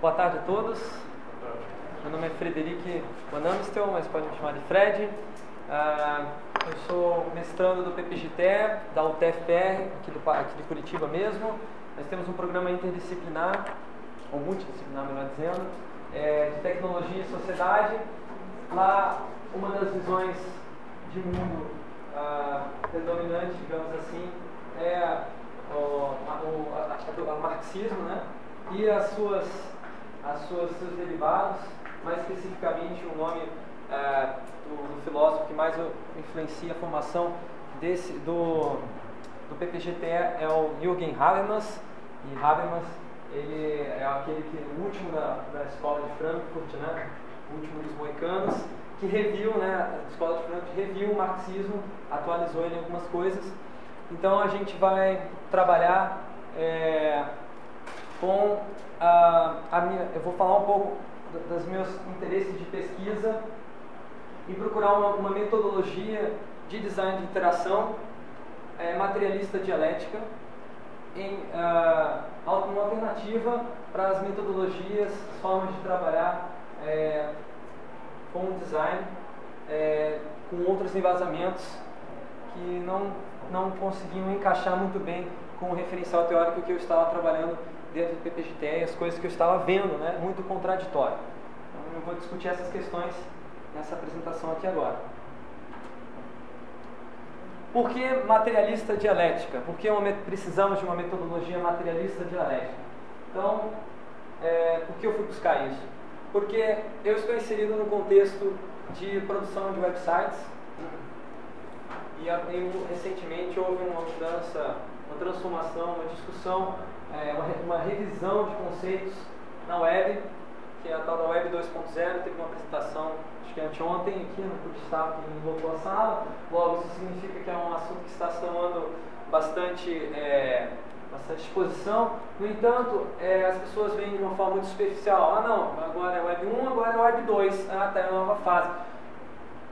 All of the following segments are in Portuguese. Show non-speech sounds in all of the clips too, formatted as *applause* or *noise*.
Boa tarde a todos. Meu nome é Frederic Van Amstel, mas podem me chamar de Fred. Ah, eu sou mestrando do PPGT, da UTFPR, aqui, do, aqui de Curitiba mesmo. Nós temos um programa interdisciplinar, ou multidisciplinar, melhor dizendo, é, de tecnologia e sociedade. Lá, uma das visões de mundo ah, predominante, digamos assim, é o, o, a, o marxismo, né? E as suas, as suas seus derivados, mais especificamente o nome é, do, do, filósofo que mais influencia a formação desse, do, do PPGT é o Jürgen Habermas. E Habermas ele é aquele que o último da, da escola de Frankfurt, né? o último dos moicanos, que reviu, né, a escola de Frankfurt reviu o marxismo, atualizou ele em algumas coisas. Então a gente vai trabalhar é, com a minha, eu vou falar um pouco dos meus interesses de pesquisa e procurar uma, uma metodologia de design de interação é, materialista dialética em uh, uma alternativa para as metodologias, as formas de trabalhar é, com o design é, com outros embasamentos que não, não conseguiam encaixar muito bem com o referencial teórico que eu estava trabalhando dentro do PPGT e as coisas que eu estava vendo, né, muito contraditório. Então eu vou discutir essas questões nessa apresentação aqui agora. Por que materialista dialética? Por que uma, precisamos de uma metodologia materialista dialética? Então, é, por que eu fui buscar isso? Porque eu estou inserido no contexto de produção de websites e recentemente houve uma mudança, uma transformação, uma discussão, é, uma, uma revisão de conceitos na web, que é a tal da Web 2.0, teve uma apresentação acho que anteontem aqui no Kurdistan que lotou a sala. Logo, isso significa que é um assunto que está se tomando bastante, é, bastante exposição. No entanto, é, as pessoas veem de uma forma muito superficial. Ah, não, agora é Web 1, agora é Web 2. Ah, está é uma nova fase.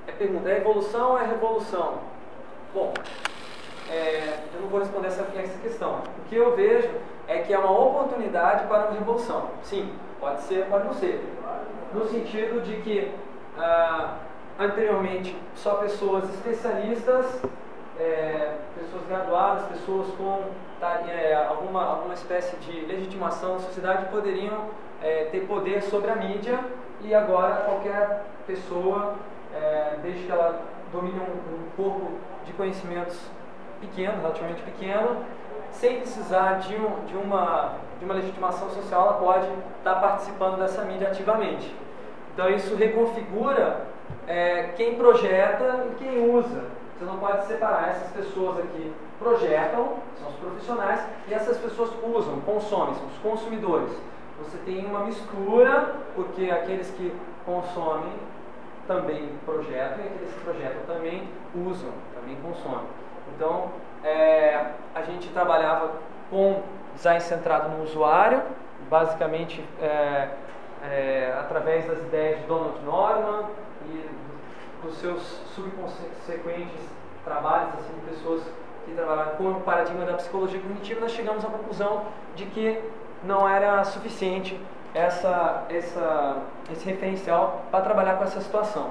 É pergunta, é evolução ou é revolução? Bom, é, eu não vou responder essa, essa questão. O que eu vejo é que é uma oportunidade para uma revolução. Sim, pode ser, pode não ser. No sentido de que ah, anteriormente só pessoas especialistas, é, pessoas graduadas, pessoas com tá, é, alguma, alguma espécie de legitimação na sociedade poderiam é, ter poder sobre a mídia e agora qualquer pessoa, é, desde que ela domine um, um corpo de conhecimentos pequeno, relativamente pequeno, sem precisar de, um, de, uma, de uma legitimação social, ela pode estar participando dessa mídia ativamente. Então isso reconfigura é, quem projeta e quem usa. Você não pode separar essas pessoas aqui projetam, são os profissionais, e essas pessoas usam, consomem, são os consumidores. Você tem uma mistura, porque aqueles que consomem também projetam e aqueles que projetam também usam, também consomem. Então, é, a gente trabalhava com design centrado no usuário, basicamente é, é, através das ideias de Donald Norman e dos seus subconsequentes trabalhos assim, pessoas que trabalharam com o paradigma da psicologia cognitiva, nós chegamos à conclusão de que não era suficiente essa, essa, esse referencial para trabalhar com essa situação.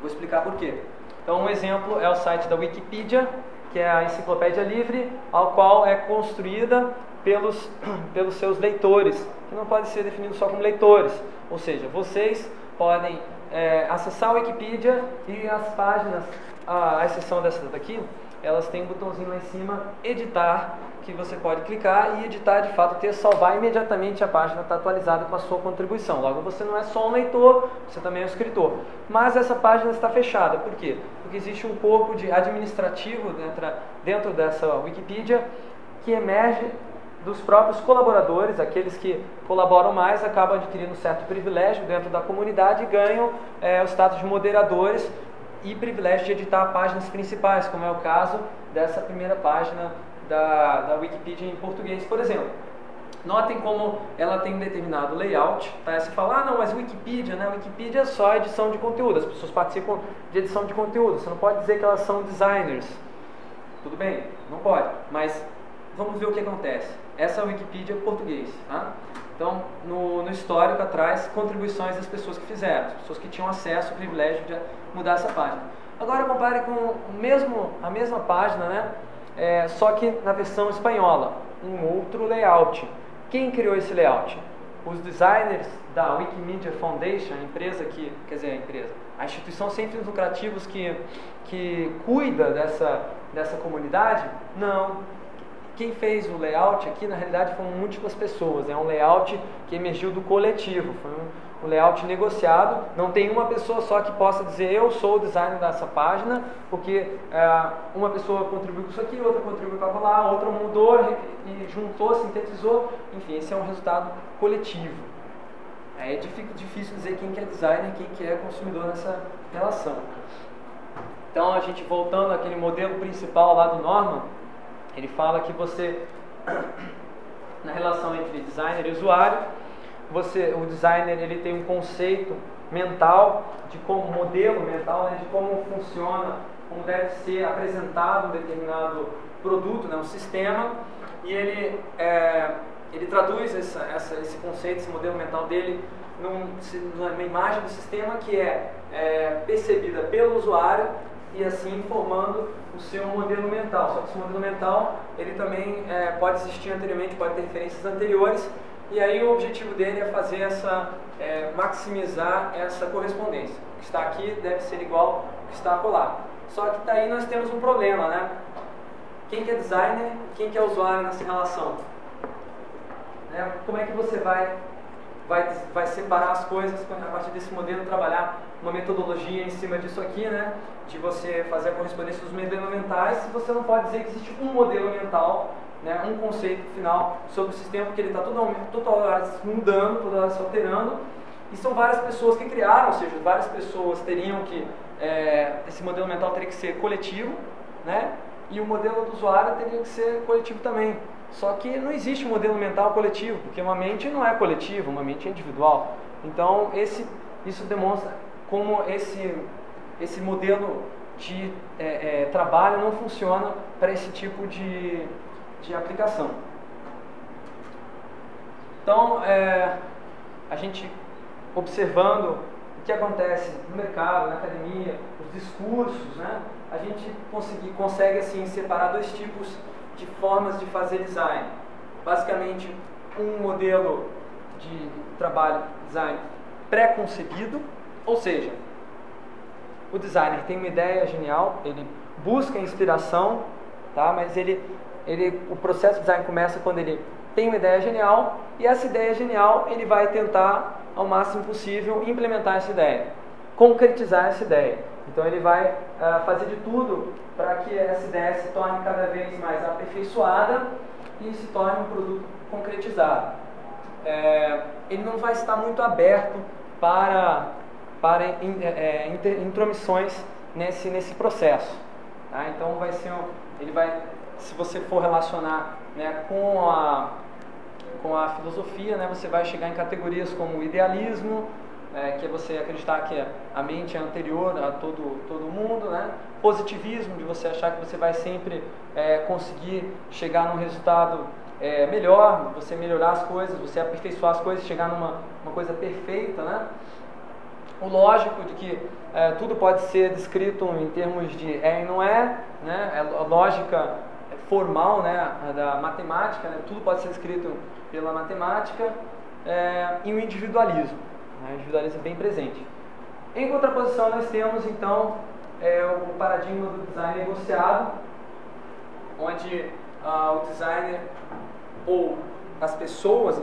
Vou explicar por quê. Então, um exemplo é o site da Wikipedia, que é a enciclopédia livre, ao qual é construída pelos, *clears throat* pelos seus leitores, que não pode ser definido só como leitores. Ou seja, vocês podem é, acessar a Wikipedia e as páginas, a, a exceção dessas daqui, elas têm um botãozinho lá em cima, editar, que você pode clicar e editar de fato, ter salvar imediatamente a página está atualizada com a sua contribuição. Logo, você não é só um leitor, você também é um escritor. Mas essa página está fechada, por quê? Porque existe um corpo de administrativo dentro, dentro dessa Wikipedia que emerge dos próprios colaboradores, aqueles que colaboram mais acabam adquirindo certo privilégio dentro da comunidade e ganham é, o status de moderadores e privilégio de editar páginas principais, como é o caso dessa primeira página da, da Wikipedia em português, por exemplo. Notem como ela tem um determinado layout. Tá? Você fala, ah, não, mas Wikipedia, né? Wikipedia é só edição de conteúdo. As pessoas participam de edição de conteúdo. Você não pode dizer que elas são designers. Tudo bem? Não pode. Mas vamos ver o que acontece. Essa é a Wikipedia português. Tá? Então, no, no histórico atrás, contribuições das pessoas que fizeram, as pessoas que tinham acesso, privilégio de mudar essa página. Agora compare com o mesmo, a mesma página, né? É, só que na versão espanhola, um outro layout. Quem criou esse layout? Os designers da Wikimedia Foundation, a empresa que, quer dizer, a empresa, a instituição sem fins lucrativos que, que cuida dessa, dessa comunidade? Não, quem fez o layout aqui, na realidade, foram múltiplas pessoas. É um layout que emergiu do coletivo. Foi um, um layout negociado. Não tem uma pessoa só que possa dizer eu sou o designer dessa página, porque é, uma pessoa contribuiu com isso aqui, outra contribuiu para lá, outra mudou e juntou, sintetizou. Enfim, esse é um resultado coletivo. É difícil dizer quem que é designer e quem que é consumidor nessa relação. Então, a gente voltando àquele modelo principal lá do Norman, ele fala que você, na relação entre designer e usuário, você, o designer ele tem um conceito mental de como modelo mental né, de como funciona, como deve ser apresentado um determinado produto, né, um sistema, e ele é, ele traduz essa, essa, esse conceito, esse modelo mental dele num, numa imagem do sistema que é, é percebida pelo usuário e assim formando o seu modelo mental. Só que esse modelo mental ele também é, pode existir anteriormente, pode ter referências anteriores e aí o objetivo dele é fazer essa é, maximizar essa correspondência. O que está aqui deve ser igual ao que está lá. Só que daí nós temos um problema, né? Quem que é designer, quem que é usuário nessa relação? Né? Como é que você vai vai, vai separar as coisas a partir desse modelo, trabalhar uma metodologia em cima disso aqui, né? De você fazer a correspondência dos modelos mentais, você não pode dizer que existe um modelo mental, né? um conceito final sobre o sistema, porque ele está toda, hora mudando, toda hora se alterando, e são várias pessoas que criaram, ou seja, várias pessoas teriam que, é, esse modelo mental teria que ser coletivo, né? E o modelo do usuário teria que ser coletivo também. Só que não existe um modelo mental coletivo, porque uma mente não é coletiva, uma mente é individual. Então, esse, isso demonstra como esse, esse modelo de é, é, trabalho não funciona para esse tipo de, de aplicação. Então, é, a gente observando o que acontece no mercado, na academia, os discursos, né, a gente consegue, consegue assim separar dois tipos de formas de fazer design. Basicamente, um modelo de trabalho design pré-concebido, ou seja, o designer tem uma ideia genial, ele busca inspiração, tá? mas ele, ele, o processo de design começa quando ele tem uma ideia genial e essa ideia genial ele vai tentar ao máximo possível implementar essa ideia, concretizar essa ideia. Então ele vai uh, fazer de tudo para que essa ideia se torne cada vez mais aperfeiçoada e se torne um produto concretizado. É, ele não vai estar muito aberto para, para é, é intromissões nesse, nesse processo. Tá? Então vai ser um, ele vai, se você for relacionar né, com, a, com a filosofia, né, você vai chegar em categorias como idealismo, é, que é você acreditar que a mente é anterior a todo, todo mundo, né? positivismo, de você achar que você vai sempre é, conseguir chegar num resultado é, melhor, você melhorar as coisas, você aperfeiçoar as coisas, chegar numa uma coisa perfeita, né? O lógico de que é, tudo pode ser descrito em termos de é e não é, né? É a lógica formal, né? Da matemática, né? Tudo pode ser descrito pela matemática é, e o individualismo. Né? O individualismo é bem presente. Em contraposição, nós temos então é, o paradigma do design negociado, onde ah, o designer ou as pessoas,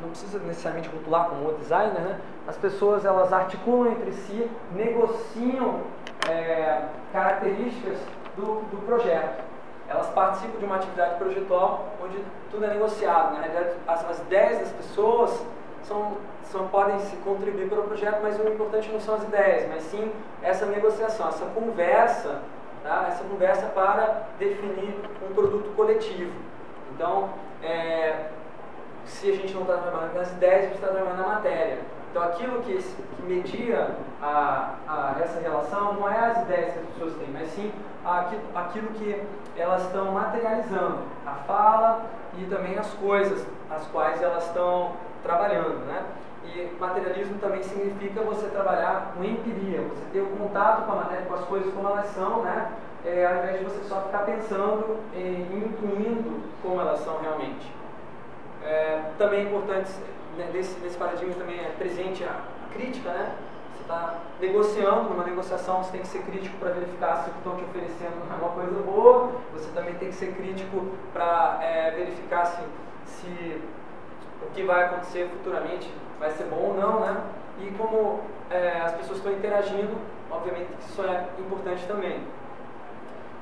não precisa necessariamente rotular como o designer, né? As pessoas elas articulam entre si, negociam é, características do, do projeto. Elas participam de uma atividade projetual onde tudo é negociado. Na realidade, as, as ideias das pessoas são só podem se contribuir para o projeto, mas o importante não são as ideias, mas sim essa negociação, essa conversa, tá? essa conversa para definir um produto coletivo. Então, é, se a gente não está trabalhando nas ideias, a gente está trabalhando na matéria. Então, aquilo que, que media a, a, essa relação não é as ideias que as pessoas têm, mas sim aquilo, aquilo que elas estão materializando, a fala e também as coisas as quais elas estão trabalhando, né? E materialismo também significa você trabalhar com empiria, você ter o contato com, a, com as coisas como elas são, né? É, ao invés de você só ficar pensando e intuindo como elas são realmente. É, também é importante, nesse, nesse paradigma também é presente a, a crítica, né? Você está negociando, numa negociação você tem que ser crítico para verificar se o que estão te oferecendo é uma coisa boa, você também tem que ser crítico para é, verificar se, se o que vai acontecer futuramente vai ser bom ou não, né? E como é, as pessoas estão interagindo, obviamente isso é importante também.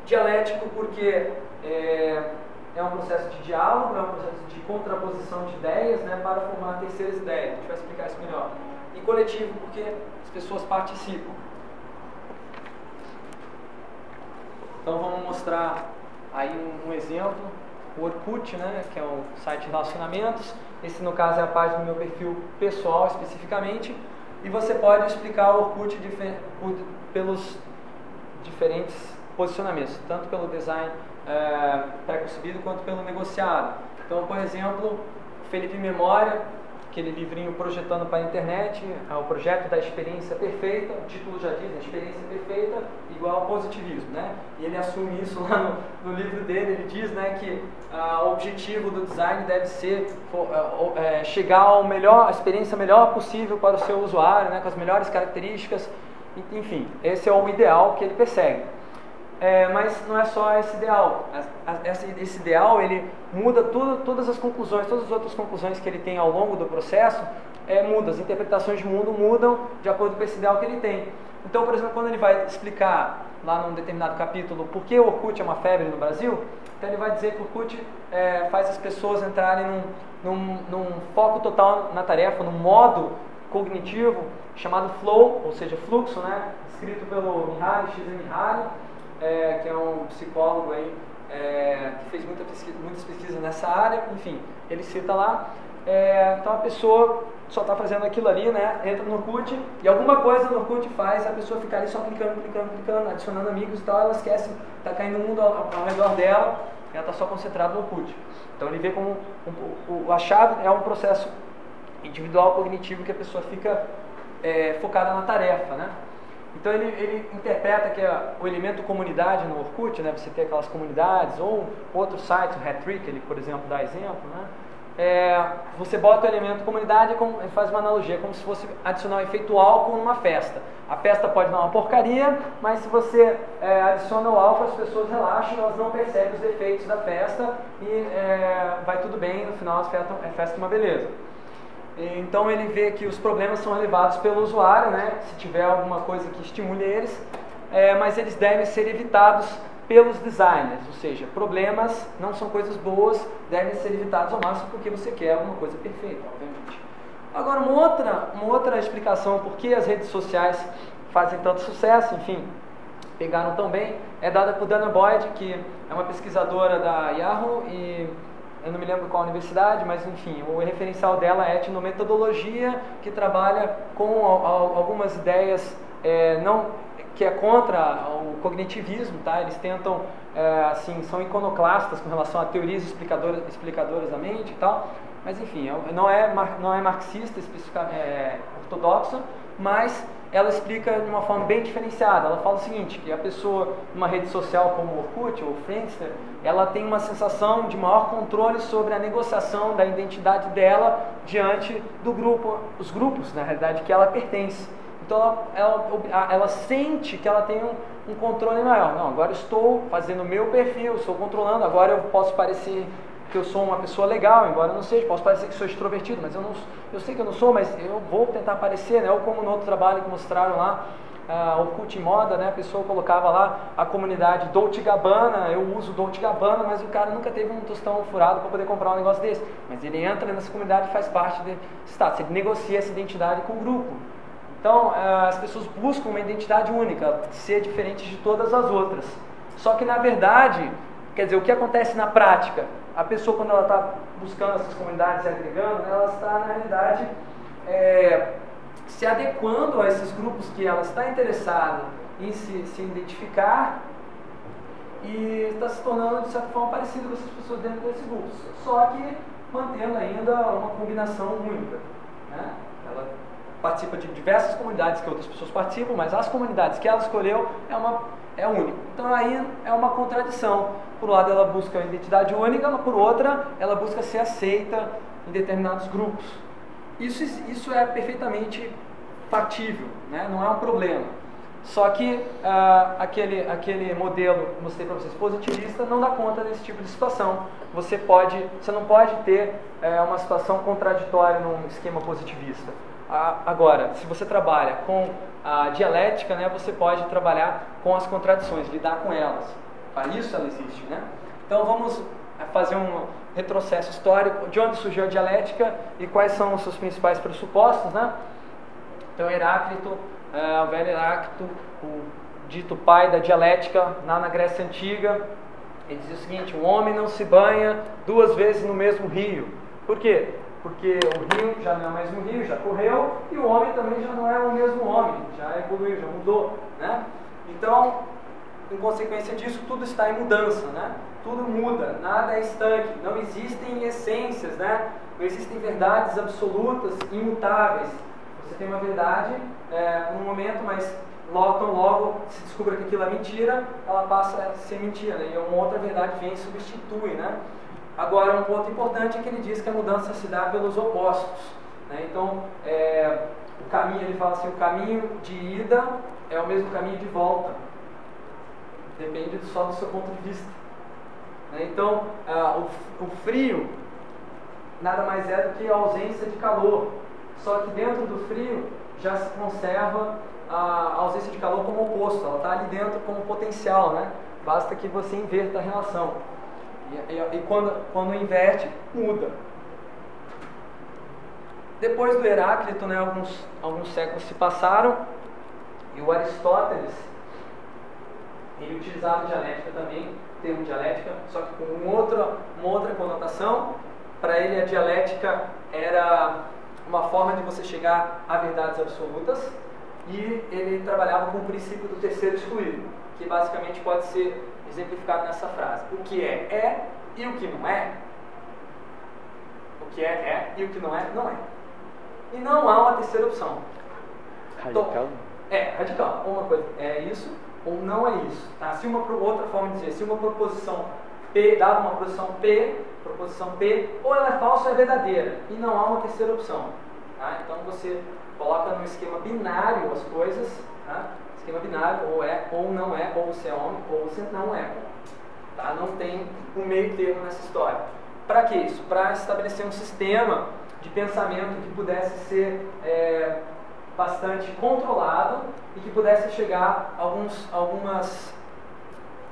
Dialético porque é, é um processo de diálogo, é um processo de contraposição de ideias né, para formar terceiras ideias. A gente vai explicar isso melhor. E coletivo porque as pessoas participam. Então vamos mostrar aí um, um exemplo. O Orkut, né, que é o site de relacionamentos. Esse, no caso, é a página do meu perfil pessoal, especificamente. E você pode explicar o Orkut pelos diferentes posicionamentos, tanto pelo design é, pré-concebido quanto pelo negociado. Então, por exemplo, Felipe Memória, aquele livrinho Projetando para a Internet, é o projeto da experiência perfeita, o título já diz, experiência perfeita igual ao positivismo, né? E ele assume isso lá no, no livro dele, ele diz né, que ah, o objetivo do design deve ser for, é, chegar ao melhor, a experiência melhor possível para o seu usuário, né, com as melhores características, enfim, esse é o ideal que ele persegue. É, mas não é só esse ideal. Esse ideal ele muda tudo, todas as conclusões, todas as outras conclusões que ele tem ao longo do processo é, mudam. As interpretações de mundo mudam de acordo com esse ideal que ele tem. Então, por exemplo, quando ele vai explicar lá num determinado capítulo por que o Orkut é uma febre no Brasil, então ele vai dizer que o Orkut é, faz as pessoas entrarem num, num, num foco total na tarefa, num modo cognitivo chamado flow, ou seja, fluxo, né? escrito pelo Mihaly Csikszentmihalyi, é, que é um psicólogo aí, é, que fez muita pesquisa, muitas pesquisas nessa área, enfim, ele cita lá. É, então a pessoa só está fazendo aquilo ali, né? Entra no Orkut e alguma coisa no Orkut faz a pessoa ficar ali só clicando, clicando, clicando, adicionando amigos e tal, ela esquece, está caindo o mundo ao, ao, redor dela, ela está só concentrada no Orkut. Então ele vê como um, a chave é um processo individual cognitivo que a pessoa fica é, focada na tarefa, né? Então ele, ele interpreta que o elemento comunidade no Orkut, né, você tem aquelas comunidades, ou outro site, o Hattrick, ele por exemplo dá exemplo, né, é, você bota o elemento comunidade ele faz uma analogia, como se fosse adicionar um efeito álcool numa festa. A festa pode dar uma porcaria, mas se você é, adiciona o álcool, as pessoas relaxam, elas não percebem os defeitos da festa e é, vai tudo bem, no final a festa, é festa uma beleza. Então ele vê que os problemas são levados pelo usuário, né? se tiver alguma coisa que estimule eles, é, mas eles devem ser evitados pelos designers, ou seja, problemas não são coisas boas, devem ser evitados ao máximo porque você quer alguma coisa perfeita, obviamente. Agora, uma outra, uma outra explicação por que as redes sociais fazem tanto sucesso, enfim, pegaram tão bem, é dada por Dana Boyd, que é uma pesquisadora da Yahoo e eu não me lembro qual universidade, mas enfim, o referencial dela é etnometodologia, que trabalha com algumas ideias é, não que é contra o cognitivismo, tá? Eles tentam, é, assim, são iconoclastas com relação a teorias explicadoras, explicadoras da mente e tal, mas enfim, é não é, não é marxista especificamente é, ortodoxa, mas ela explica de uma forma bem diferenciada. Ela fala o seguinte, que a pessoa numa rede social como o Orkut ou o Friendster, ela tem uma sensação de maior controle sobre a negociação da identidade dela diante do grupo, os grupos, na realidade, que ela pertence. Então ela, ela, ela sente que ela tem um, um, controle maior. Não, agora estou fazendo o meu perfil, estou controlando, agora eu posso parecer que eu sou uma pessoa legal, embora eu não seja, posso parecer que sou extrovertido, mas eu, não, eu sei que eu não sou, mas eu vou tentar parecer, né? Ou como no outro trabalho que mostraram lá, uh, o cult em moda, né? A pessoa colocava lá a comunidade Dolce Gabbana, eu uso Dolce Gabbana, mas o cara nunca teve um tostão furado para poder comprar um negócio desse. Mas ele entra nessa comunidade e faz parte desse status, ele negocia essa identidade com o grupo. Então, uh, as pessoas buscam uma identidade única, ser diferente de todas as outras. Só que, na verdade, quer dizer, o que acontece na prática? A pessoa, quando ela está buscando essas comunidades e agregando, ela está, na realidade, é, se adequando a esses grupos que ela está interessada em se, se identificar e está se tornando, de certa forma, parecido com essas pessoas dentro desses grupos, só que mantendo ainda uma combinação única. Né? Ela participa de diversas comunidades que outras pessoas participam, mas as comunidades que ela escolheu é uma é único. Então aí é uma contradição. Por um lado ela busca a identidade única, por outra ela busca ser aceita em determinados grupos. Isso, isso é perfeitamente factível, né? não é um problema. Só que uh, aquele, aquele modelo que mostrei para vocês positivista não dá conta desse tipo de situação. Você pode, você não pode ter uh, uma situação contraditória num esquema positivista. Uh, agora, se você trabalha com a dialética, né, você pode trabalhar com as contradições, lidar com elas. Para isso ela existe, né? Então vamos eh, fazer um retrocesso histórico de onde surgiu a dialética e quais são os seus principais pressupostos, né? Então Heráclito é, o velho Heráclito, o dito pai da dialética lá na Grécia Antiga, ele dizia o seguinte: o homem não se banha duas vezes no mesmo rio. Por quê? Porque o rio já não é o mesmo rio, já correu, e o homem também já não é o mesmo homem, já evoluiu, já mudou. Né? Então, em consequência disso, tudo está em mudança, né? tudo muda, nada é estanque, não existem essências, né? não existem verdades absolutas, imutáveis. Você tem uma verdade é, num momento, mas logo, tão logo se descobre que aquilo é mentira, ela passa a ser mentira, né? e uma outra verdade vem e substitui. Né? Agora, um ponto importante é que ele diz que a mudança se dá pelos opostos. Né? Então, é, o caminho, ele fala assim, o caminho de ida é o mesmo caminho de volta. Depende só do seu ponto de vista. Né? Então, o, o frio nada mais é do que a ausência de calor. Só que dentro do frio já se conserva a ausência de calor como oposto, ela está ali dentro como potencial, né? Basta que você inverta a relação. E, e, e quando, quando inverte, muda. Depois do Heráclito, né, alguns, alguns séculos se passaram, e o Aristóteles, ele utilizava dialética também, termo dialética, só que com uma outra, uma outra conotação. Para ele, a dialética era uma forma de você chegar a verdades absolutas e ele trabalhava com o princípio do terceiro excluído, que basicamente pode ser exemplificado nessa frase: o que é, é e o que não é. O que é, é e o que não é, não é. E não há uma terceira opção. Radical? Então, é, radical. Uma coisa é isso ou não é isso. Tá? Se uma outra forma de dizer, se uma proposição P, dada uma proposição P, proposição P, ou ela é falsa ou é verdadeira, e não há uma terceira opção. Tá? Então você coloca no esquema binário as coisas, tá? Esquema binário, ou é ou não é, ou você é homem, ou você não é Tá? Não tem um meio termo nessa história. Para que isso? Para estabelecer um sistema de pensamento que pudesse ser é, bastante controlado e que pudesse chegar a alguns algumas,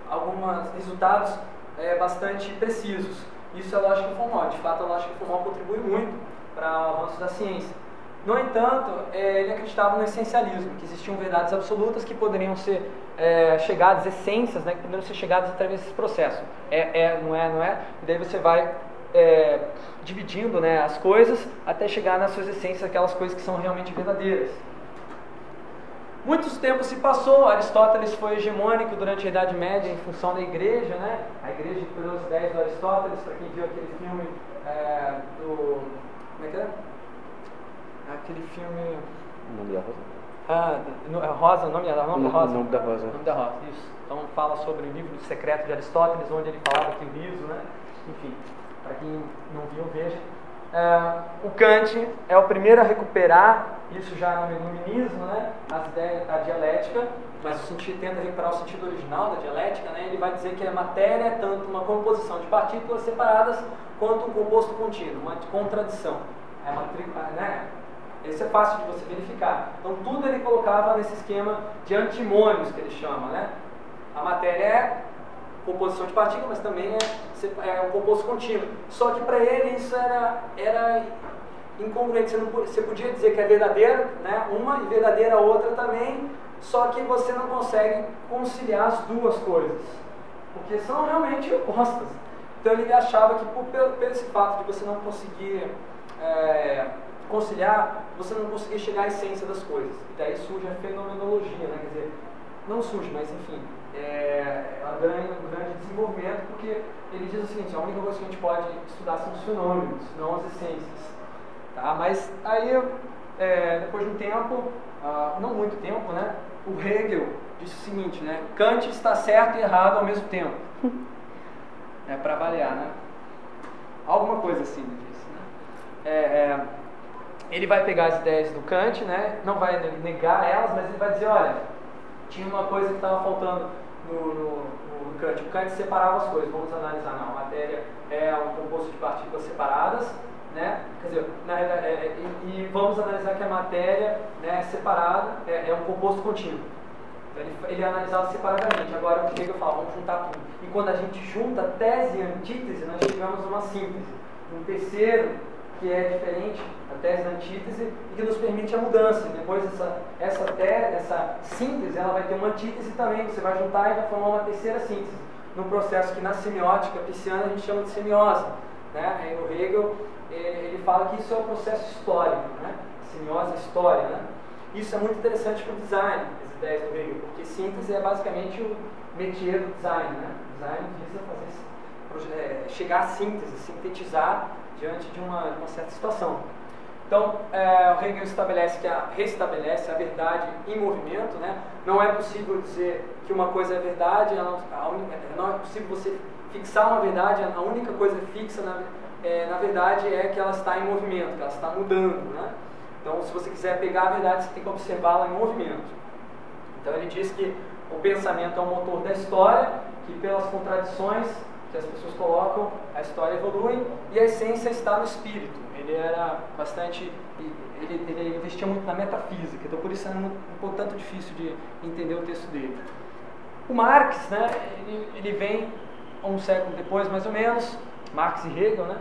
algumas resultados é, bastante precisos. Isso é lógica informal. De fato, a lógica informal contribui muito para o avanço da ciência. No entanto, é, ele acreditava no essencialismo, que existiam verdades absolutas que poderiam ser é, chegadas, essências, né, que poderiam ser chegadas através desse processo. É, é, não é, não é. E daí você vai é, dividindo né, as coisas até chegar nas suas essências, aquelas coisas que são realmente verdadeiras. Muitos tempos se passou, Aristóteles foi hegemônico durante a Idade Média em função da igreja, né? A igreja as ideias do Aristóteles, para quem viu aquele filme é, do. Como é que é? Aquele filme. O nome da Rosa? Ah, no, é Rosa, nome, nome da Rosa? O nome da Rosa. O nome da Rosa, isso. Então fala sobre o livro secreto de Aristóteles, onde ele falava que o riso, né? Enfim, para quem não viu, veja. É, o Kant é o primeiro a recuperar isso já no iluminismo, né, as ideias, a dialética, mas o sentido, tenta recuperar o sentido original da dialética, né, ele vai dizer que a matéria é tanto uma composição de partículas separadas quanto um composto contínuo, uma contradição. É uma, né, isso é fácil de você verificar. Então tudo ele colocava nesse esquema de antimônios que ele chama, né? A matéria é composição de partículas, mas também é, é um composto contínuo. Só que para ele isso era, era incongruente. Você, não, você podia dizer que é verdadeira, né, uma, e verdadeira outra também, só que você não consegue conciliar as duas coisas, porque são realmente opostas. Então ele achava que por, pelo esse fato de você não conseguir é, conciliar, você não conseguia chegar à essência das coisas. E daí surge a fenomenologia, né? quer dizer, não surge, mas enfim, é, ela ganha um grande desenvolvimento porque ele diz o seguinte, a única coisa que a gente pode estudar são os fenômenos, não as essências. Tá? Mas aí, é, depois de um tempo, ah, não muito tempo, né, o Hegel disse o seguinte, né, Kant está certo e errado ao mesmo tempo. *laughs* É para avaliar, né? Alguma coisa assim ele disse. Né? É, é, ele vai pegar as ideias do Kant, né? não vai negar elas, mas ele vai dizer, olha, tinha uma coisa que estava faltando no, no, no, Kant. O Kant separava as coisas, vamos analisar não. A matéria é um composto de partículas separadas, né? Quer dizer, na, é, é, e, e, vamos analisar que a matéria né, separada é, é um composto contínuo. Ele, ele analisava separadamente. Agora o Hegel fala, vamos juntar tudo. E quando a gente junta tese e antítese, nós chegamos a uma síntese. Um terceiro que é diferente, a tese da antítese, e que nos permite a mudança. Depois essa, essa, tese, essa síntese ela vai ter uma antítese também, você vai juntar e vai formar uma terceira síntese. Num processo que na semiótica pisciana a gente chama de semiose. Né? Aí no Hegel ele fala que isso é um processo histórico, né? semiose história. Né? Isso é muito interessante para o design, as ideias do Hegel, porque síntese é basicamente o métier do design. Né? O design visa fazer, é, chegar à síntese, sintetizar diante de uma, uma certa situação. Então, é, o Hegel estabelece que a, restabelece a verdade em movimento. Né? Não é possível dizer que uma coisa é verdade, não, única, não é possível você fixar uma verdade, a única coisa fixa, na, é, na verdade, é que ela está em movimento, que ela está mudando. Né? Então, se você quiser pegar a verdade, você tem que observá-la em movimento. Então, ele diz que o pensamento é o motor da história, que pelas contradições que as pessoas colocam, a história evolui e a essência está no espírito. Ele era bastante. Ele, ele investia muito na metafísica, então por isso é um, um tanto difícil de entender o texto dele. O Marx, né, ele, ele vem um século depois, mais ou menos, Marx e Hegel, né,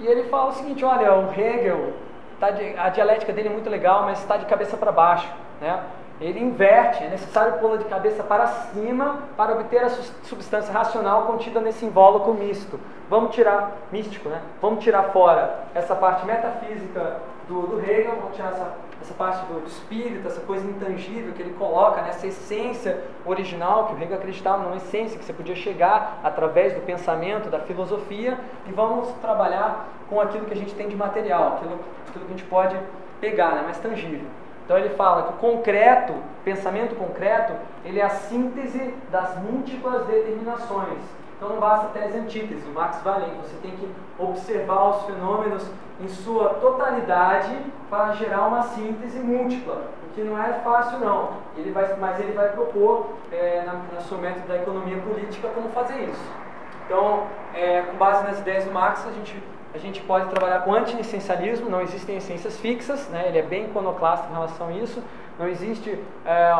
e ele fala o seguinte: olha, o Hegel, tá de, a dialética dele é muito legal, mas está de cabeça para baixo. Né? Ele inverte, é necessário pô-la de cabeça para cima para obter a substância racional contida nesse invólucro misto. Vamos tirar, místico, né? Vamos tirar fora essa parte metafísica do, do Hegel, vamos tirar essa, essa parte do, espírito, essa coisa intangível que ele coloca, nessa né? essência original, que o Hegel acreditava numa essência que você podia chegar através do pensamento, da filosofia, e vamos trabalhar com aquilo que a gente tem de material, aquilo, aquilo que a gente pode pegar, né? mais tangível. Então ele fala que o concreto, pensamento concreto, ele é a síntese das múltiplas determinações. Então não basta tese antítese, o Max além, você tem que observar os fenômenos em sua totalidade para gerar uma síntese múltipla, o que não é fácil não. Ele vai, mas ele vai propor é, na, na sua método da economia política como fazer isso. Então, é, com base nas ideias do Marx, a gente a gente pode trabalhar com anti-essencialismo, não existem essências fixas, né? ele é bem iconoclasta em relação a isso, não existe, é,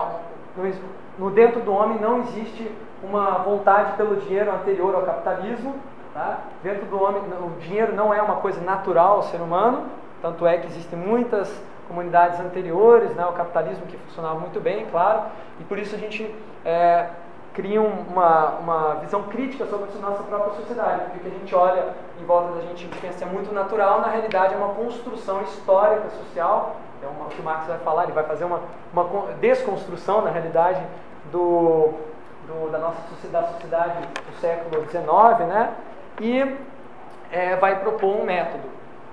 no dentro do homem não existe uma vontade pelo dinheiro anterior ao capitalismo, tá? dentro do homem o dinheiro não é uma coisa natural ao ser humano, tanto é que existem muitas comunidades anteriores né, ao capitalismo que funcionavam muito bem, claro, e por isso a gente é, criam uma, uma visão crítica sobre a nossa própria sociedade, porque o que a gente olha em volta da gente, a gente pensa é muito natural, na realidade é uma construção histórica, social, é uma, o que o Marx vai falar, ele vai fazer uma, uma desconstrução, na realidade, do, do, da nossa sociedade, sociedade do século XIX, né? e é, vai propor um método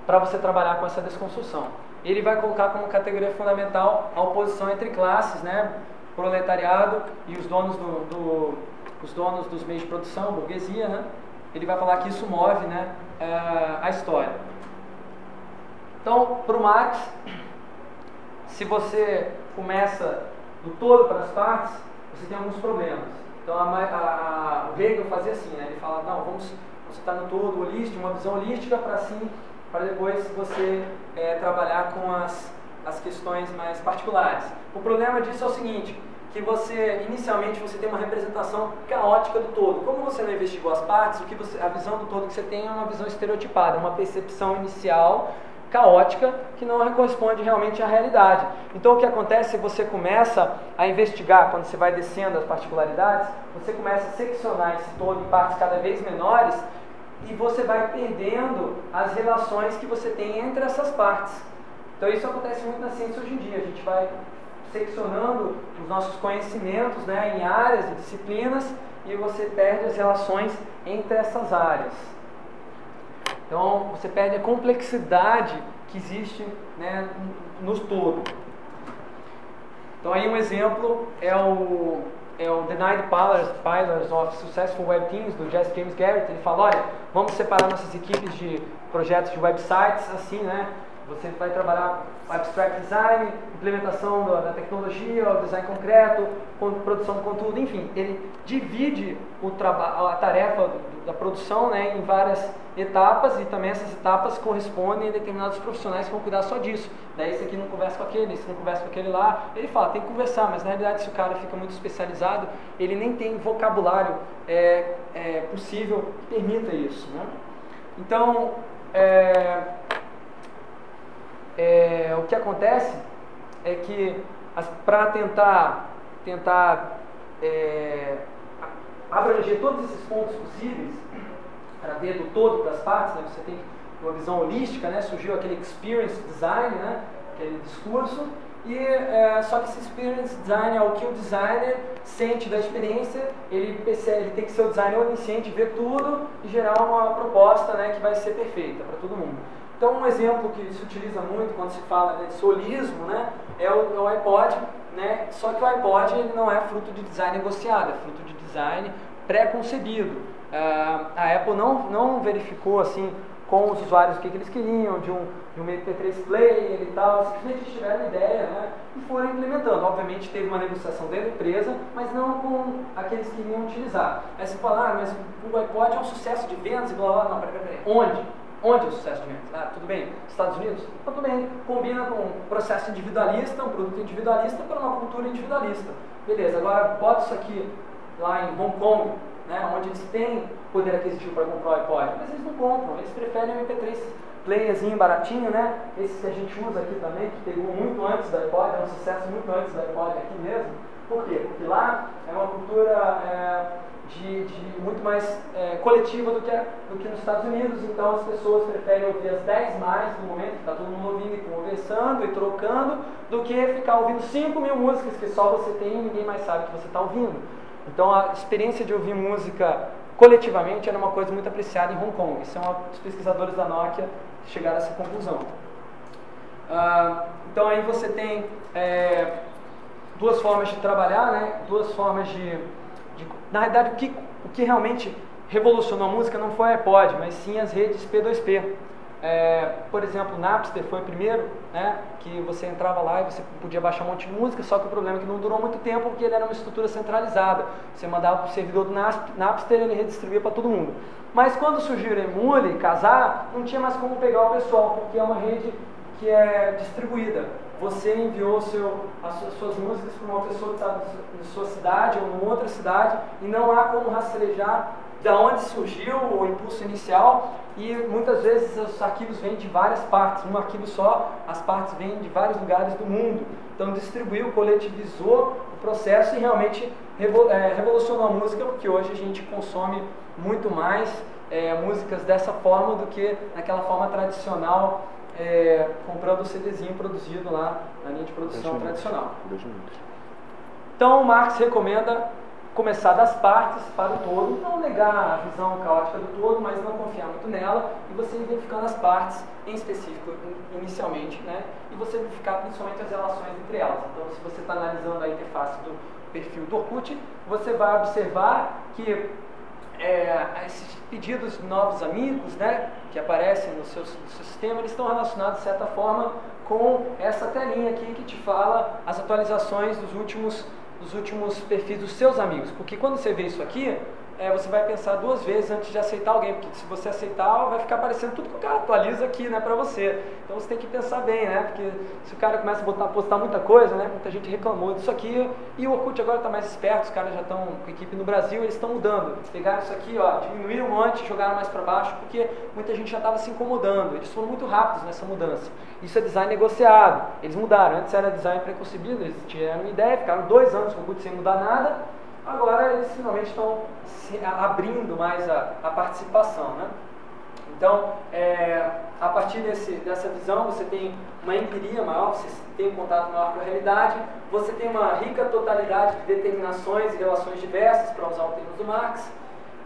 para você trabalhar com essa desconstrução. Ele vai colocar como categoria fundamental a oposição entre classes, né? Proletariado e os donos, do, do, os donos dos meios de produção, burguesia, né? ele vai falar que isso move né, é, a história. Então, para o Marx, se você começa do todo para as partes, você tem alguns problemas. Então, a, a, o Hegel fazia assim, né? ele fala, não, vamos, você está no todo holístico, uma visão holística para assim, para depois você é, trabalhar com as as questões mais particulares. O problema disso é o seguinte, que você inicialmente você tem uma representação caótica do todo. Como você não investigou as partes, o que você, a visão do todo que você tem é uma visão estereotipada, uma percepção inicial caótica que não corresponde realmente à realidade. Então o que acontece é você começa a investigar, quando você vai descendo as particularidades, você começa a seccionar esse todo em partes cada vez menores e você vai perdendo as relações que você tem entre essas partes. Então isso acontece muito na ciência hoje em dia. A gente vai seccionando os nossos conhecimentos né, em áreas e disciplinas e você perde as relações entre essas áreas. Então você perde a complexidade que existe né, nos todo. Então aí um exemplo é o, é o The Nine Pillars, Pillars of Successful Web Teams do Jesse James Garrett. Ele fala, olha, vamos separar nossas equipes de projetos de websites assim, né? Você vai trabalhar abstract design, implementação da, da tecnologia, o design concreto, produção de conteúdo, enfim, ele divide o a tarefa da produção né, em várias etapas e também essas etapas correspondem a determinados profissionais que vão cuidar só disso. Daí esse aqui não conversa com aquele, esse não conversa com aquele lá. Ele fala, tem que conversar, mas na realidade se o cara fica muito especializado, ele nem tem vocabulário é, é, possível que permita isso. Né? Então, é, é, o que acontece é que para tentar, tentar é, abranger todos esses pontos possíveis, para ver do todo das partes, né, você tem uma visão holística, né, surgiu aquele experience design, né, aquele discurso, e é, só que esse experience design é o que o designer sente da experiência, ele, percebe, ele tem que ser o designer onisciente, ver tudo e gerar uma proposta né, que vai ser perfeita para todo mundo. Então, um exemplo que se utiliza muito quando se fala né, de solismo né, é, o, é o iPod, né, só que o iPod ele não é fruto de design negociado, é fruto de design pré-concebido. Uh, a Apple não, não verificou assim com os usuários o que, que eles queriam, de um, de um MP3 player e tal, simplesmente tiveram ideia né, e foram implementando. Obviamente teve uma negociação dentro da empresa, mas não com aqueles que iriam utilizar. Aí você fala, ah, mas o iPod é um sucesso de vendas e blá blá, não, peraí, peraí, onde? Onde é o sucesso de vendas? Ah, tudo bem. Estados Unidos? Então, tudo bem. Combina com um processo individualista, um produto individualista para uma cultura individualista. Beleza, agora bota isso aqui lá em Hong Kong, né, onde eles têm poder aquisitivo para comprar o iPod, mas eles não compram, eles preferem o MP3 playerzinho baratinho, né? Esse que a gente usa aqui também, que pegou muito antes do iPod, é um sucesso muito antes do iPod aqui mesmo. Por quê? Porque lá é uma cultura é, de, de, muito mais é, coletiva do que, do que nos Estados Unidos, então as pessoas preferem ouvir as 10 mais no momento, que está todo mundo ouvindo e conversando e trocando, do que ficar ouvindo 5 mil músicas que só você tem e ninguém mais sabe que você está ouvindo. Então a experiência de ouvir música coletivamente era uma coisa muito apreciada em Hong Kong. Isso é uma, os pesquisadores da Nokia chegaram a essa conclusão. Ah, então aí você tem é, duas formas de trabalhar, né? duas formas de, na realidade, o que, o que realmente revolucionou a música não foi a iPod, mas sim as redes P2P. É, por exemplo, o Napster foi o primeiro, né, que você entrava lá e você podia baixar um monte de música, só que o problema é que não durou muito tempo porque ele era uma estrutura centralizada. Você mandava para o servidor do Napster e ele redistribuía para todo mundo. Mas quando surgiu o Emule, Casar, não tinha mais como pegar o pessoal, porque é uma rede que é distribuída você enviou seu, as suas músicas para uma pessoa que está na sua cidade ou em outra cidade e não há como rastrejar de onde surgiu o impulso inicial e muitas vezes os arquivos vêm de várias partes, um arquivo só, as partes vêm de vários lugares do mundo. Então distribuiu, coletivizou o processo e realmente é, revolucionou a música, porque hoje a gente consome muito mais é, músicas dessa forma do que naquela forma tradicional é, comprando o CDzinho produzido lá na linha de produção tradicional. Então, o Marx recomenda começar das partes para o todo, não negar a visão caótica do todo, mas não confiar muito nela, e você identificando as partes em específico inicialmente, né? e você verificar principalmente as relações entre elas. Então, se você está analisando a interface do perfil do Orkut, você vai observar que é, esses pedidos de novos amigos, né, que aparecem no seu, no seu sistema, eles estão relacionados, de certa forma, com essa telinha aqui que te fala as atualizações dos últimos, dos últimos perfis dos seus amigos. Porque quando você vê isso aqui, é, você vai pensar duas vezes antes de aceitar alguém, porque se você aceitar, vai ficar aparecendo tudo que o cara atualiza aqui, né, pra você. Então você tem que pensar bem, né, porque se o cara começa a botar, postar muita coisa, né, muita gente reclamou disso aqui, e o Orkut agora está mais esperto, os caras já estão com equipe no Brasil, eles estão mudando. Pegaram isso aqui, ó, diminuíram um monte, jogaram mais para baixo, porque muita gente já estava se incomodando. Eles foram muito rápidos nessa mudança. Isso é design negociado. Eles mudaram. Antes era design preconcebido, eles tiveram uma ideia, ficaram dois anos com o Orkut sem mudar nada, Agora eles finalmente estão abrindo mais a, a participação. Né? Então, é, a partir desse, dessa visão, você tem uma empiria maior, você tem um contato maior com a realidade, você tem uma rica totalidade de determinações e relações diversas, para usar o termo do Marx,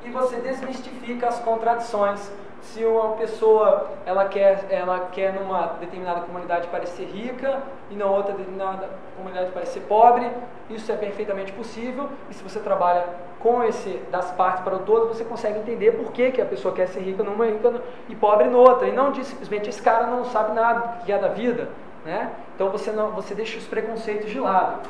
e você desmistifica as contradições. Se uma pessoa ela quer, ela quer numa determinada comunidade parecer rica e na outra determinada comunidade parecer pobre, isso é perfeitamente possível. E se você trabalha com esse das partes para o todo, você consegue entender por que, que a pessoa quer ser rica numa rica e pobre noutra. E não diz simplesmente esse cara não sabe nada do que é da vida. Né? Então você, não, você deixa os preconceitos de lado.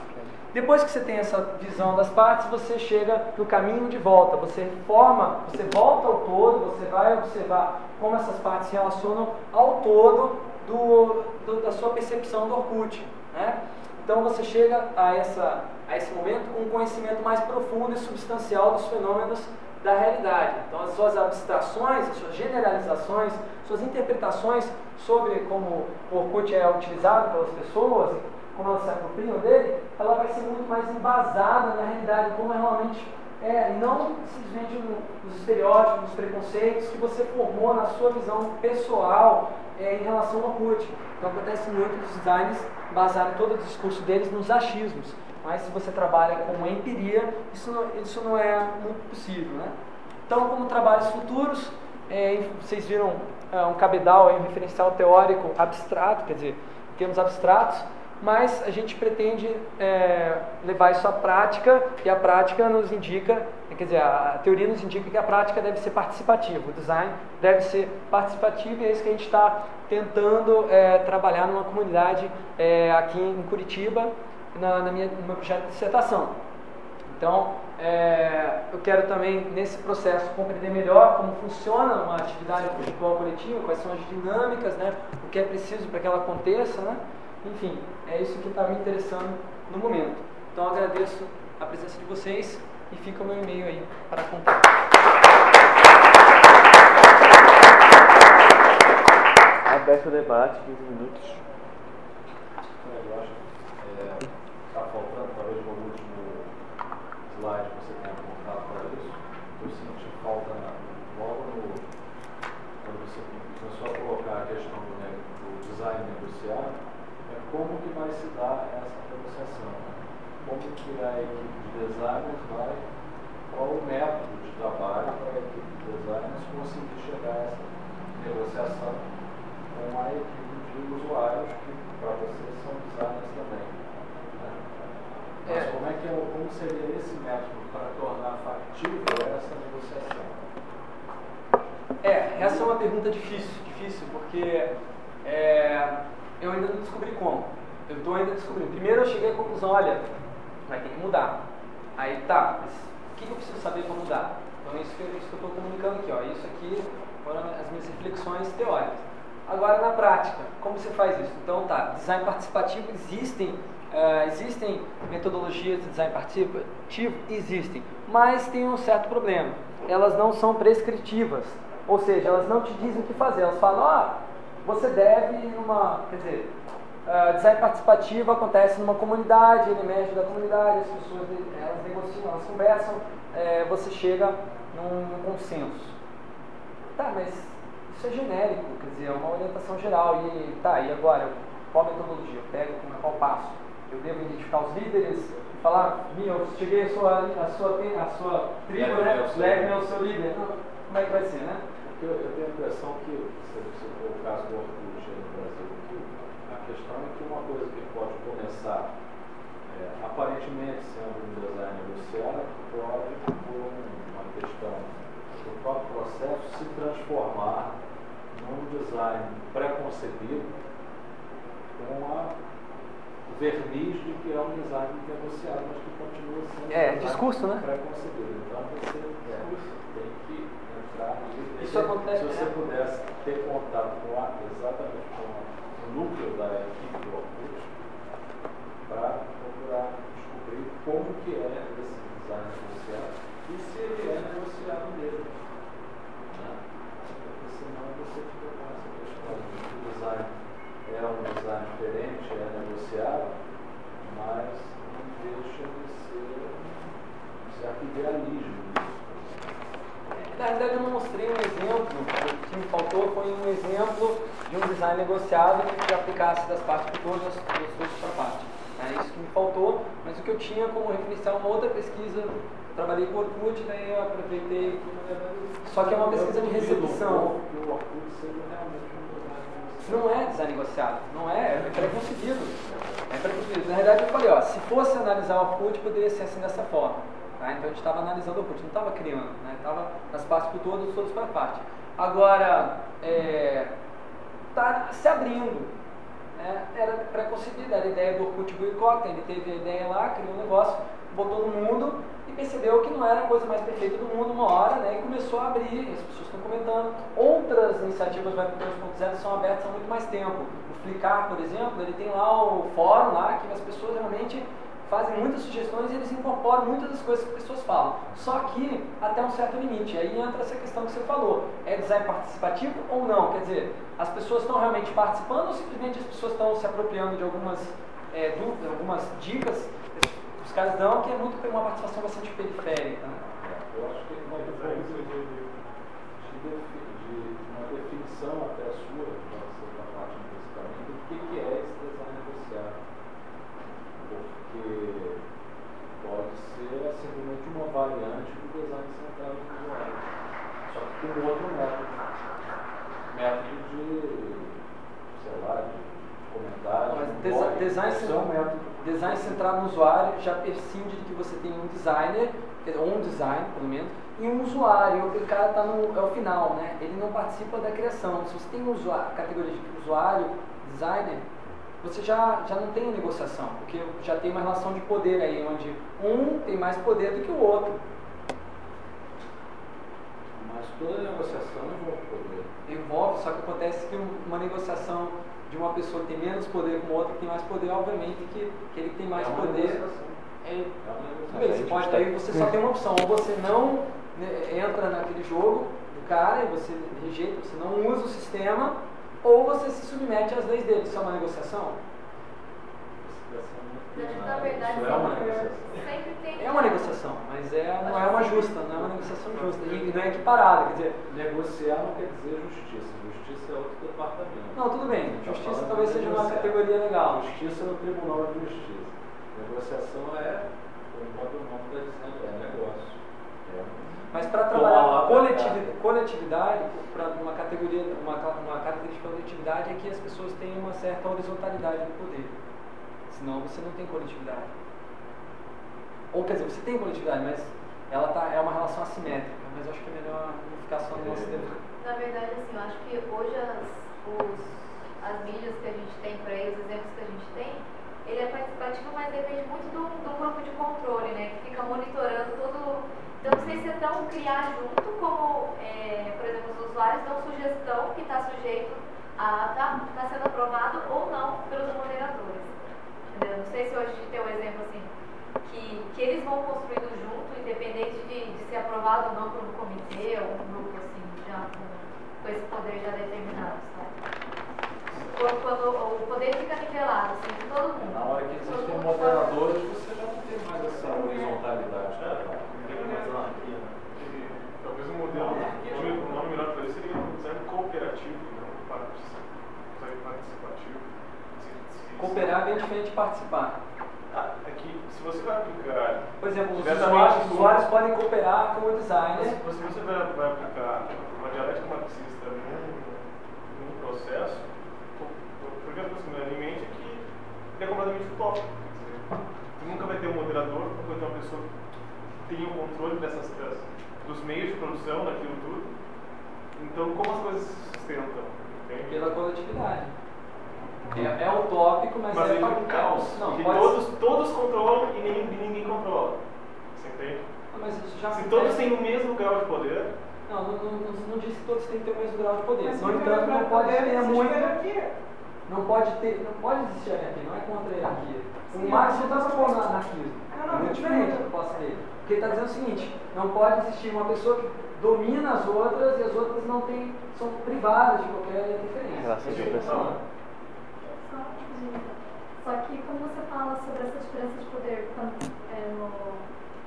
Depois que você tem essa visão das partes, você chega no caminho de volta. Você forma, você volta ao todo, você vai observar como essas partes se relacionam ao todo do, do, da sua percepção do Orkut. Né? Então você chega a, essa, a esse momento com um conhecimento mais profundo e substancial dos fenômenos da realidade. Então as suas abstrações, as suas generalizações, suas interpretações sobre como o Orkut é utilizado pelas pessoas, como elas se apropriam dele, ela vai ser muito mais embasada na realidade, como realmente é, não simplesmente nos estereótipos, nos preconceitos que você formou na sua visão pessoal é, em relação ao CUT. Então acontece muito os designers basarem todo o discurso deles nos achismos. Mas se você trabalha com empiria, isso não, isso não é muito possível. Né? Então, como trabalhos futuros, é, vocês viram é, um cabedal, um referencial teórico abstrato, quer dizer, termos abstratos, mas a gente pretende é, levar isso à prática e a prática nos indica, quer dizer, a teoria nos indica que a prática deve ser participativa, o design deve ser participativo e é isso que a gente está tentando é, trabalhar numa comunidade é, aqui em Curitiba, na, na minha, no meu projeto de dissertação. Então, é, eu quero também, nesse processo, compreender melhor como funciona uma atividade projetual coletiva, quais são as dinâmicas, né, o que é preciso para que ela aconteça, né, enfim, é isso que está me interessando no momento. Então agradeço a presença de vocês e fica o meu e-mail aí para contar. Aberto o debate, 15 minutos. Eu acho que está faltando, talvez no último slide você tenha apontado para isso. Eu senti falta na, logo no, quando você começou a colocar a questão do, né, do design negociado como que vai se dar essa negociação, né? Como que a equipe de designers vai, qual o método de trabalho para a equipe de designers conseguir chegar a essa negociação com a equipe de usuários, que para vocês são designers também. Né? Mas é. como, é que é, como seria esse método para tornar factível essa negociação? É, essa é uma pergunta difícil, difícil, porque é, eu ainda não descobri como. Eu estou ainda descobrindo. Primeiro eu cheguei à conclusão, olha, vai ter que mudar. Aí tá, mas o que eu preciso saber para mudar? Então é isso que, isso que eu estou comunicando aqui. Ó. Isso aqui foram as minhas reflexões teóricas. Agora na prática, como você faz isso? Então tá, design participativo existem, uh, existem metodologias de design participativo? Existem, mas tem um certo problema. Elas não são prescritivas, ou seja, elas não te dizem o que fazer. Elas falam, ah, você deve numa, quer dizer, uh, design participativo acontece numa comunidade, ele emerge da comunidade, as pessoas elas negociam, elas conversam, é, você chega num, num consenso. Tá, mas isso é genérico, quer dizer, é uma orientação geral. E tá, e agora? Qual metodologia? Eu pego como qual passo? Eu devo identificar os líderes e falar, minha, eu cheguei a sua, a sua, a sua tribo, né? Leve-me ao seu líder. Como é que vai ser, né? Porque eu, eu tenho a impressão que, se você for o caso do Orkut no Brasil questão é que uma coisa que pode começar é, aparentemente sendo um design negociado pode, por uma questão do próprio processo, se transformar num design preconcebido com a verniz de que é um design negociado, mas que continua sendo é, discurso, né? preconcebido. Então você é, tem que isso acontece. Se você pudesse ter contato com a, exatamente com o núcleo da equipe do Orkut, para procurar descobrir como que é esse design negociado e se ele é negociado mesmo. Né? Porque senão você fica com essa questão de que o design é um design diferente, é negociado, mas não deixa de ser um certo idealismo. Na verdade, eu não mostrei um exemplo. O que me faltou foi um exemplo de um design negociado que aplicasse das partes por todas as pessoas para parte. É isso que me faltou, mas o que eu tinha como referencial uma outra pesquisa, trabalhei com Orkut, daí eu aproveitei. Só que é uma pesquisa de recepção. Não é design negociado, não é, é pré-concebido. É pré-concebido. Na verdade, eu falei, ó, se fosse analisar o Orkut, poderia ser assim dessa forma. Tá? Então a gente estava analisando o Orkut, não estava criando, estava né? nas partes por todas, todas para parte. Agora, está é, tá se abrindo. Né? Era pré-concebida, era a ideia do Orkut Boycott, ele teve a ideia lá, criou um negócio, botou no mundo e percebeu que não era a coisa mais perfeita do mundo uma hora, né? E começou a abrir, as pessoas estão comentando. Outras iniciativas Web 2.0 são abertas há muito mais tempo. O Flickr, por exemplo, ele tem lá o fórum lá que as pessoas realmente fazem muitas sugestões e eles incorporam muitas das coisas que as pessoas falam. Só que até um certo limite. Aí entra essa questão que você falou. É design participativo ou não? Quer dizer, as pessoas estão realmente participando ou simplesmente as pessoas estão se apropriando de algumas é, dúvidas, algumas dicas os caras dão, que é muito uma participação bastante periférica. Né? Eu acho que é uma diferença de, de, de, uma definição até a sua, da parte do que, que é esse design negociado porque pode ser simplesmente uma variante do design centrado no usuário, só que com outro método. Método de, sei lá, de comentário. Mas desa design, é um design centrado no usuário já prescinde de que você tem um designer, ou um design, pelo menos, e um usuário. O cara está no é o final, né? Ele não participa da criação. Se você tem um usuário, categoria de usuário, designer, você já, já não tem negociação, porque já tem uma relação de poder aí, onde um tem mais poder do que o outro. Mas toda negociação envolve poder. Envolve, só que acontece que uma negociação de uma pessoa que tem menos poder com outra que tem mais poder, obviamente que, que ele tem mais é poder. É, é bem, você pode, aí você só tem uma opção, ou você não né, entra naquele jogo do cara e você rejeita, você não usa o sistema, ou você se submete às leis dele. Isso é uma negociação? Na verdade, é uma negociação. É uma negociação, mas é, não é uma justa, não é uma negociação justa. E não é equiparada, quer dizer. Negociar não quer dizer justiça. Justiça é outro departamento. Não, tudo bem. Justiça talvez seja uma categoria legal. Justiça no Tribunal de Justiça. Negociação é, enquanto o nome está dizendo, é negócio. É mas para trabalhar coletividade, coletividade para uma categoria, uma, uma característica de coletividade é que as pessoas têm uma certa horizontalidade no poder. Senão você não tem coletividade. Ou quer dizer, você tem coletividade, mas ela tá, é uma relação assimétrica. Mas eu acho que é melhor não ficar só no nosso é. Na verdade, assim, eu acho que hoje as, os, as mídias que a gente tem por aí, os exemplos que a gente tem, ele é participativo, mas depende muito do, do grupo de controle, né? Que fica monitorando todo então, criar junto como, é, por exemplo, os usuários dão sugestão que está sujeito a estar tá, tá sendo aprovado ou não pelos moderadores. Entendeu? Não sei se hoje tem um exemplo assim, que, que eles vão construindo junto, independente de, de ser aprovado ou não por um comitê ou um grupo assim, já com, com esse poder já determinado, sabe? Quando, quando o poder fica nivelado, assim, de todo mundo. Na hora que existem moderadores, você já não tem mais essa horizontalidade. Né? O nome melhor para isso seria um design cooperativo, não participativo. Cooperar é bem diferente de participar. Ah, é que se você vai aplicar. Por exemplo, os usuários, os usuários podem cooperar com o designer. Se você vai, vai aplicar uma dialética marxista num, num processo, a primeira coisa que me em mente é que ele é completamente utópico. Você nunca vai ter um moderador, nunca vai ter uma pessoa tem o controle dessas, das, dos meios de produção daquilo tudo. Então, como as coisas se sustentam? Entende? Pela coletividade. É, é utópico, mas, mas é, é um caos. Não, que todos, todos controlam e ninguém, ninguém controla. Você entende? Não, mas já Se todos têm o mesmo grau de poder. Não, não, não, não, diz que todos têm que ter o mesmo grau de poder. Mas, no entanto, não pode ter muito. Não pode ter, não pode existir hierarquia, não é contra a hierarquia. O Marx não está falando anarquismo. É muito diferente do que posso ter. Porque ele está dizendo o seguinte, não pode existir uma pessoa que domina as outras e as outras não têm, são privadas de qualquer interferência. Relação de opressão. Só que como você fala sobre essa diferença de poder quando, é, no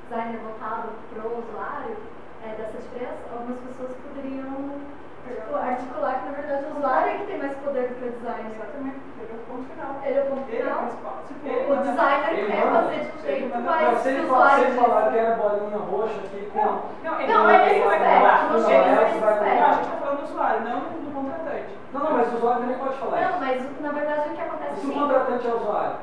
design voltado para o usuário, é, dessa diferença, algumas pessoas poderiam tipo, articular que na verdade o usuário é que tem mais poder do que o designer. Exatamente, é ponto final. Ele é o ponto Ele é o final. principal. Se O, ele o designer Ele quer manda. fazer de um jeito, manda- mas Mas se o ele falar, se usuário ele falar que era bolinha roxa aqui com. Não, não, ele Não, não é ele nesse aspecto, Ele- jeito é, nesse vai Não, a aspecto. gente está falando do usuário, não do contratante. Não, não, mas o usuário também pode falar Não, isso. mas na verdade o que acontece Se o contratante é o usuário.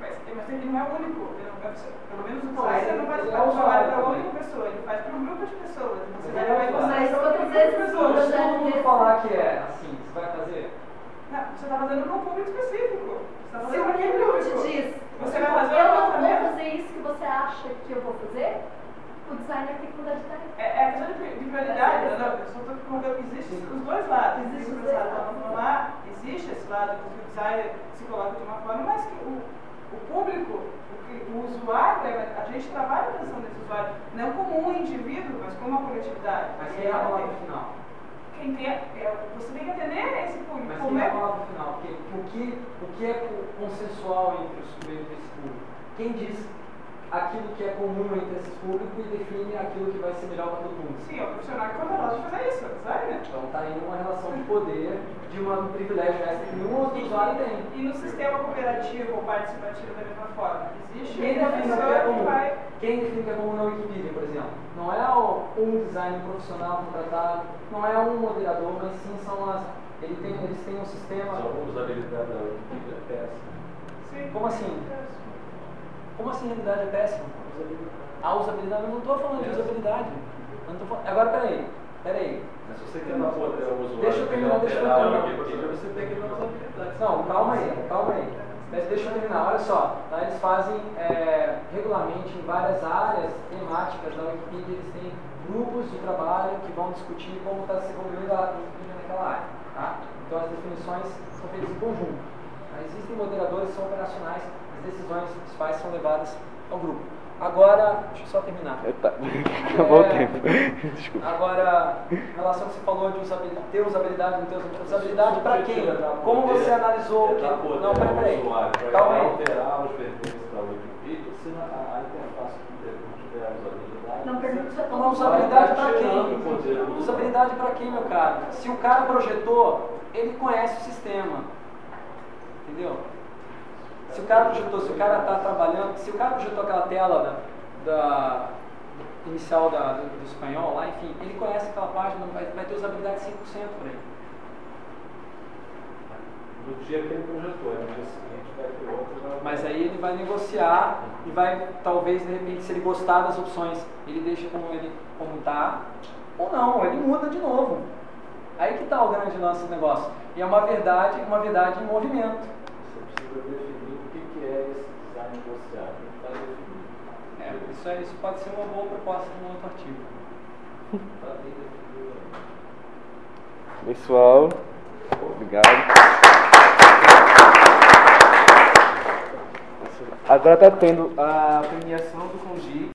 Mas, ele não é o único. Não ser- pelo menos o Não, designer não vai ele ser é o o usuário usuário para uma única pessoa, ele faz para um grupo de pessoas. O é vai o passar Mas para quantas vezes pessoas. quando Se todo mundo falar que é assim, você vai fazer? Não, você está fazendo para um público específico. Você está Se fazendo o para aquele público te público. diz, Você vai fazer eu não vou fazer isso que você acha que eu vou fazer, o designer tem que mudar de ideia. É, é questão de, de prioridade, né? não, eu só estou colocando, existe os dois lados. Existe Existe os dois lados, existe esse lado que o designer se coloca de uma forma, mas que o, o público, o, que, o usuário, é, a gente trabalha a questão desse usuário, não como um indivíduo, mas como uma coletividade. Mas quem é a palavra final? É, você tem que atender esse público. Mas como é é a palavra final? Porque o que, o que é co- consensual entre os entre esse público? Quem diz aquilo que é comum entre esses públicos e define aquilo que vai ser melhor para todo mundo? Sim, é o profissional que contratado de fazer isso, é o designer. Então está aí uma relação de poder, de uma- um privilégio extra que nenhum outro usuário tem. E no sistema cooperativo ou participativo da mesma forma, existe Quem uma define o que pessoa é que comum? vai Quem define que é comum na Wikipedia, por exemplo? Não é o- um designer profissional contratado, não é um moderador, mas sim são as. Ele tem, eles têm um sistema. Só a usabilidade da Wikipedia é péssima. Sim. Como assim? Como assim realidade é péssima? A usabilidade, eu não estou falando de usabilidade. Eu não tô falando, agora peraí, peraí. Mas se você quer dar poder ao usuário Deixa eu terminar, deixa eu terminar. Você tem que dar usabilidade. Não, calma aí, calma aí. Mas deixa eu terminar, olha só. Tá? Eles fazem é, regularmente em várias áreas temáticas da Wikipedia, eles têm grupos de trabalho que vão discutir como está se desenvolvendo a Wikipedia naquela área. Tá? Então as definições são feitas em conjunto. Tá? Existem moderadores que são operacionais, as decisões principais são levadas ao grupo. Agora, deixa eu só terminar. Tá. *laughs* Acabou É. o tempo. *laughs* Desculpa. Agora, em relação ao que você falou de usabilidade, ter usabilidade, não ter usabilidade, usabilidade para quem? Como você analisou o que. Não, peraí, peraí. Calma aí. alterar os perfis da Wikipedia, se a interface não tiver usabilidade. Não permite já Uma usabilidade para quem? Usabilidade para quem, meu caro? Se o cara projetou, ele conhece o sistema. Entendeu? Se o cara projetou, se o cara está trabalhando, se o cara projetou aquela tela da, da- inicial da- do, do espanhol lá, enfim, ele conhece aquela página, vai, vai ter usabilidade 100% para ele. No dia que ele projetou, e no dia seguinte vai ter outro. vai- Mas aí ele vai negociar e vai, talvez, de repente, se ele gostar das opções, ele deixa como ele como tá, ou não, ele muda de novo. Aí que está o grande lance do negócio. E é uma verdade, uma verdade em movimento. Você precisa definir é esse design que estar definido. É, isso, é, isso pode ser uma boa proposta de um outro artigo. Está bem definido aí. Pessoal, obrigado. Agora tá tendo a premiação do Congi.